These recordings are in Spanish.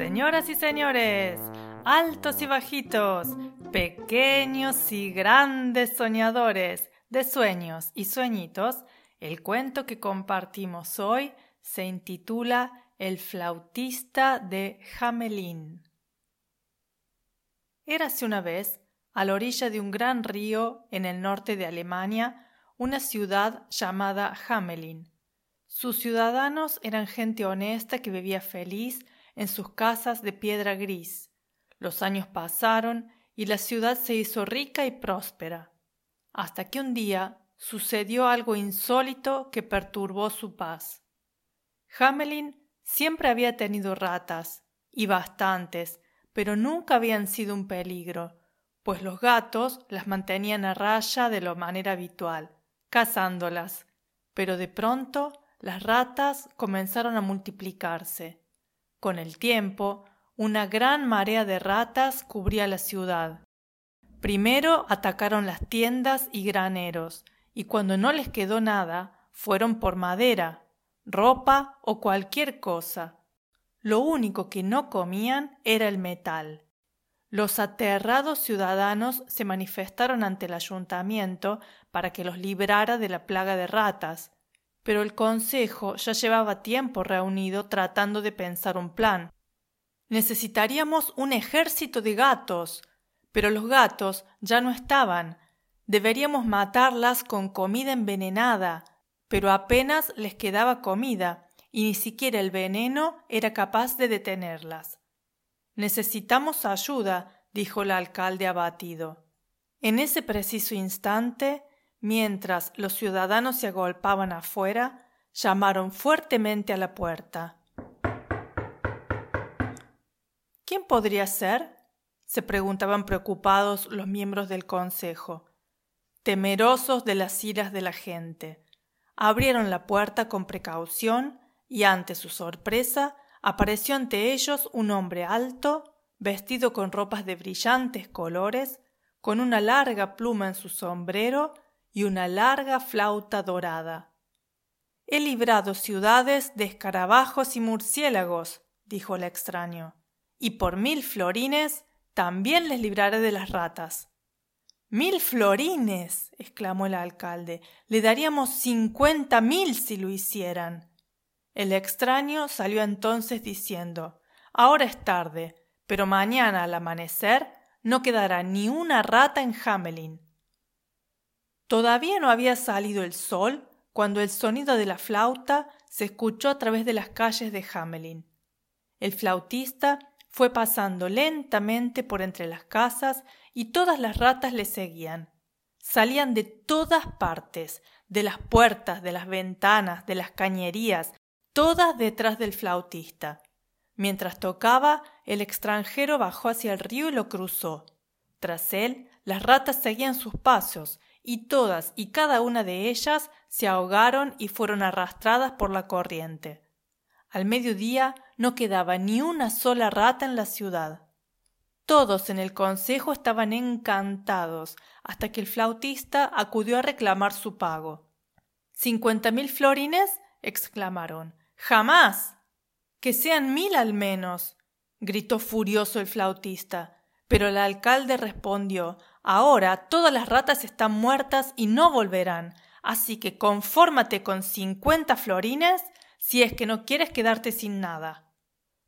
Señoras y señores, altos y bajitos, pequeños y grandes soñadores de sueños y sueñitos, el cuento que compartimos hoy se intitula El flautista de Hamelin. Érase una vez, a la orilla de un gran río en el norte de Alemania, una ciudad llamada Hamelin. Sus ciudadanos eran gente honesta que vivía feliz en sus casas de piedra gris. Los años pasaron y la ciudad se hizo rica y próspera, hasta que un día sucedió algo insólito que perturbó su paz. Hamelin siempre había tenido ratas, y bastantes, pero nunca habían sido un peligro, pues los gatos las mantenían a raya de la manera habitual, cazándolas. Pero de pronto las ratas comenzaron a multiplicarse. Con el tiempo, una gran marea de ratas cubría la ciudad. Primero atacaron las tiendas y graneros, y cuando no les quedó nada, fueron por madera, ropa o cualquier cosa. Lo único que no comían era el metal. Los aterrados ciudadanos se manifestaron ante el ayuntamiento para que los librara de la plaga de ratas, pero el Consejo ya llevaba tiempo reunido tratando de pensar un plan. Necesitaríamos un ejército de gatos, pero los gatos ya no estaban. Deberíamos matarlas con comida envenenada, pero apenas les quedaba comida, y ni siquiera el veneno era capaz de detenerlas. Necesitamos ayuda, dijo el alcalde abatido. En ese preciso instante Mientras los ciudadanos se agolpaban afuera, llamaron fuertemente a la puerta. ¿Quién podría ser? se preguntaban preocupados los miembros del consejo, temerosos de las iras de la gente. Abrieron la puerta con precaución y ante su sorpresa apareció ante ellos un hombre alto, vestido con ropas de brillantes colores, con una larga pluma en su sombrero y una larga flauta dorada. He librado ciudades de escarabajos y murciélagos, dijo el extraño, y por mil florines también les libraré de las ratas. Mil florines. exclamó el alcalde. Le daríamos cincuenta mil si lo hicieran. El extraño salió entonces diciendo Ahora es tarde, pero mañana al amanecer no quedará ni una rata en Hamelin. Todavía no había salido el sol cuando el sonido de la flauta se escuchó a través de las calles de Hamelin. El flautista fue pasando lentamente por entre las casas y todas las ratas le seguían. Salían de todas partes, de las puertas, de las ventanas, de las cañerías, todas detrás del flautista. Mientras tocaba, el extranjero bajó hacia el río y lo cruzó. Tras él, las ratas seguían sus pasos, y todas y cada una de ellas se ahogaron y fueron arrastradas por la corriente. Al mediodía no quedaba ni una sola rata en la ciudad. Todos en el consejo estaban encantados, hasta que el flautista acudió a reclamar su pago. ¿Cincuenta mil florines? exclamaron. Jamás. Que sean mil al menos. gritó furioso el flautista. Pero el alcalde respondió Ahora todas las ratas están muertas y no volverán, así que confórmate con cincuenta florines si es que no quieres quedarte sin nada.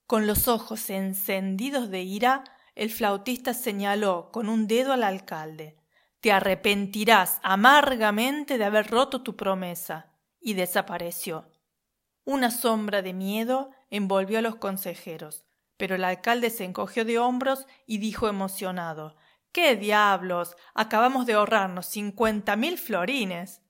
Con los ojos encendidos de ira, el flautista señaló con un dedo al alcalde. Te arrepentirás amargamente de haber roto tu promesa. y desapareció. Una sombra de miedo envolvió a los consejeros, pero el alcalde se encogió de hombros y dijo emocionado ¿Qué diablos? Acabamos de ahorrarnos cincuenta mil florines.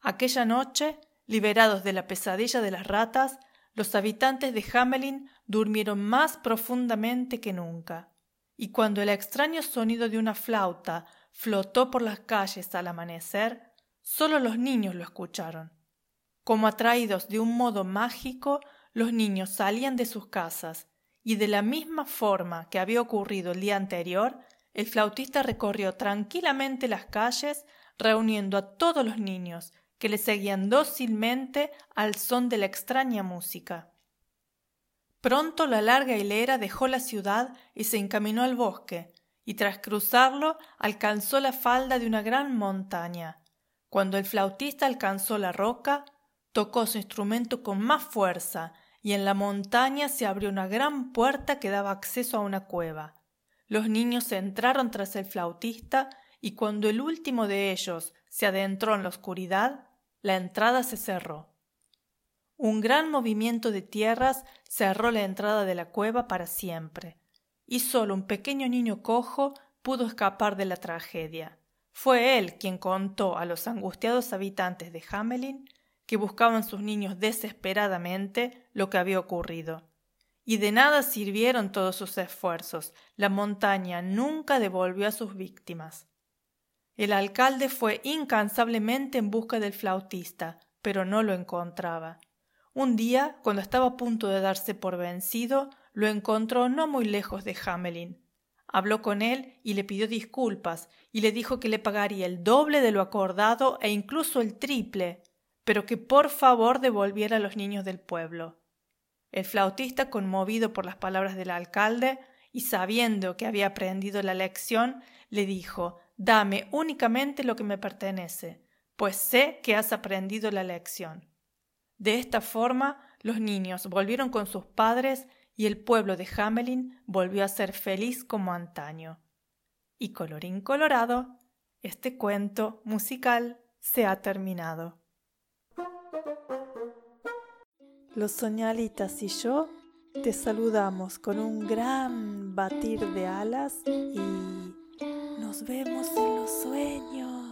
Aquella noche, liberados de la pesadilla de las ratas, los habitantes de Hamelin durmieron más profundamente que nunca. Y cuando el extraño sonido de una flauta flotó por las calles al amanecer, solo los niños lo escucharon. Como atraídos de un modo mágico, los niños salían de sus casas, y de la misma forma que había ocurrido el día anterior, el flautista recorrió tranquilamente las calles, reuniendo a todos los niños, que le seguían dócilmente al son de la extraña música. Pronto la larga hilera dejó la ciudad y se encaminó al bosque, y tras cruzarlo alcanzó la falda de una gran montaña. Cuando el flautista alcanzó la roca, tocó su instrumento con más fuerza, y en la montaña se abrió una gran puerta que daba acceso a una cueva. Los niños entraron tras el flautista y cuando el último de ellos se adentró en la oscuridad, la entrada se cerró. Un gran movimiento de tierras cerró la entrada de la cueva para siempre, y solo un pequeño niño cojo pudo escapar de la tragedia. Fue él quien contó a los angustiados habitantes de Hamelin que buscaban sus niños desesperadamente lo que había ocurrido. Y de nada sirvieron todos sus esfuerzos. La montaña nunca devolvió a sus víctimas. El alcalde fue incansablemente en busca del flautista, pero no lo encontraba. Un día, cuando estaba a punto de darse por vencido, lo encontró no muy lejos de Hamelin. Habló con él y le pidió disculpas, y le dijo que le pagaría el doble de lo acordado e incluso el triple, pero que por favor devolviera a los niños del pueblo. El flautista, conmovido por las palabras del alcalde y sabiendo que había aprendido la lección, le dijo Dame únicamente lo que me pertenece, pues sé que has aprendido la lección. De esta forma, los niños volvieron con sus padres y el pueblo de Hamelin volvió a ser feliz como antaño. Y colorín colorado, este cuento musical se ha terminado. Los soñalitas y yo te saludamos con un gran batir de alas y nos vemos en los sueños.